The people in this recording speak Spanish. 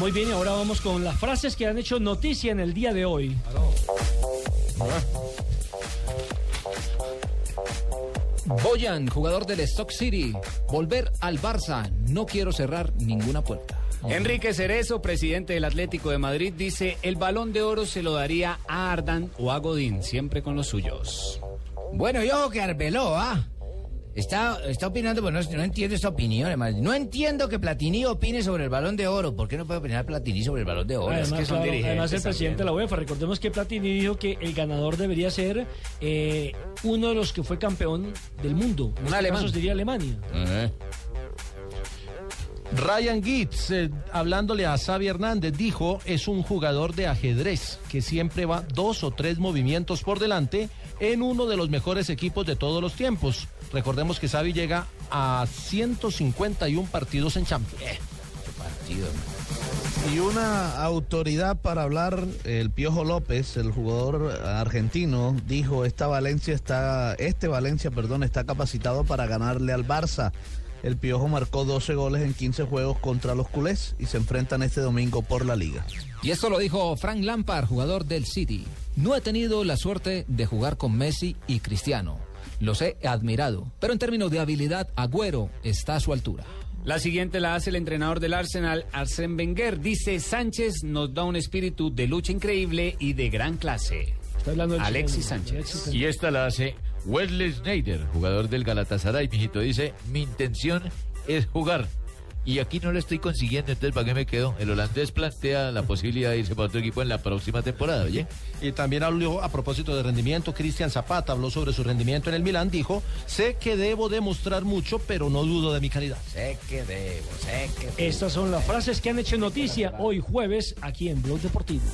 Muy bien, y ahora vamos con las frases que han hecho noticia en el día de hoy. Boyan, jugador del Stock City, volver al Barça. No quiero cerrar ninguna puerta. Enrique Cerezo, presidente del Atlético de Madrid, dice, el balón de oro se lo daría a Ardan o a Godín, siempre con los suyos. Bueno, yo que Arbeloa está, está opinando, pero no, no entiendo esta opinión, además. No entiendo que Platini opine sobre el balón de oro. ¿Por qué no puede opinar Platini sobre el balón de oro? Además, que son claro, además el presidente de la UEFA, recordemos que Platini dijo que el ganador debería ser eh, uno de los que fue campeón del mundo. En este alemán. caso sería Alemania. Eh. Ryan Gitz, eh, hablándole a Xavi Hernández, dijo es un jugador de ajedrez que siempre va dos o tres movimientos por delante en uno de los mejores equipos de todos los tiempos. Recordemos que Xavi llega a 151 partidos en Champions. Partido. Y una autoridad para hablar, el Piojo López, el jugador argentino, dijo esta Valencia está, este Valencia, perdón, está capacitado para ganarle al Barça. El Piojo marcó 12 goles en 15 juegos contra los culés y se enfrentan este domingo por la liga. Y esto lo dijo Frank Lampard, jugador del City. No he tenido la suerte de jugar con Messi y Cristiano. Los he admirado, pero en términos de habilidad, Agüero está a su altura. La siguiente la hace el entrenador del Arsenal, Arsène Wenger. Dice, Sánchez nos da un espíritu de lucha increíble y de gran clase. Está hablando del Alexis chileno, Sánchez. Alexis Sánchez. Y esta la hace Wesley Snyder, jugador del Galatasaray, mijito. Dice, mi intención es jugar. Y aquí no lo estoy consiguiendo, entonces ¿para qué me quedo? El holandés plantea la posibilidad de irse para otro equipo en la próxima temporada, ¿oye? Y también habló a propósito de rendimiento, Cristian Zapata habló sobre su rendimiento en el Milán, dijo, sé que debo demostrar mucho, pero no dudo de mi calidad. Sé que debo, sé que debo. Estas son las frases que han hecho noticia hoy jueves aquí en Blog Deportivo.